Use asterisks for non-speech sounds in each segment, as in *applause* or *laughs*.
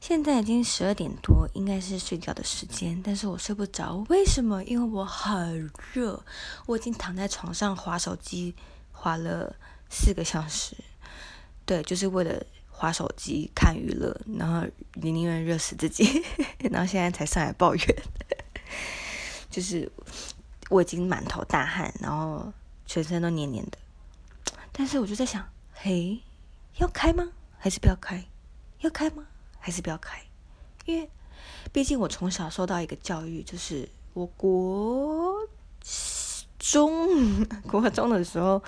现在已经十二点多，应该是睡觉的时间，但是我睡不着。为什么？因为我很热，我已经躺在床上划手机，划了四个小时。对，就是为了划手机看娱乐，然后你宁愿热死自己，*laughs* 然后现在才上来抱怨。就是我已经满头大汗，然后全身都黏黏的。但是我就在想，嘿，要开吗？还是不要开？要开吗？还是不要开，因为毕竟我从小受到一个教育，就是我国中 *laughs* 国中的时候，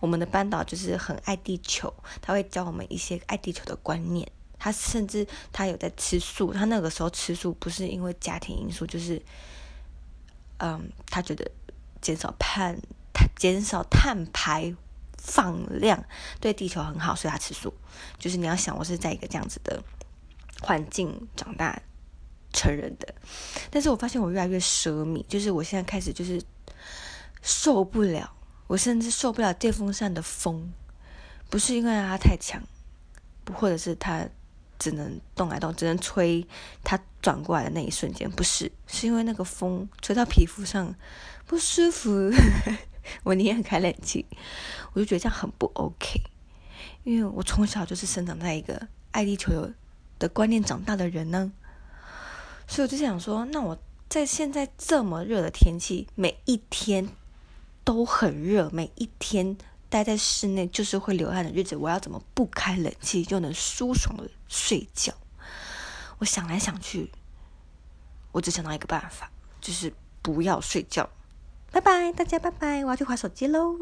我们的班导就是很爱地球，他会教我们一些爱地球的观念。他甚至他有在吃素，他那个时候吃素不是因为家庭因素，就是嗯，他觉得减少碳减少碳排放量对地球很好，所以他吃素。就是你要想，我是在一个这样子的。环境长大成人的，但是我发现我越来越奢靡，就是我现在开始就是受不了，我甚至受不了电风扇的风，不是因为它太强，不或者是它只能动来动，只能吹它转过来的那一瞬间，不是，是因为那个风吹到皮肤上不舒服，*laughs* 我宁愿开冷气，我就觉得这样很不 OK，因为我从小就是生长在一个爱地球。的观念长大的人呢，所以我就想说，那我在现在这么热的天气，每一天都很热，每一天待在室内就是会流汗的日子，我要怎么不开冷气就能舒爽的睡觉？我想来想去，我只想到一个办法，就是不要睡觉。拜拜，大家拜拜，我要去划手机喽。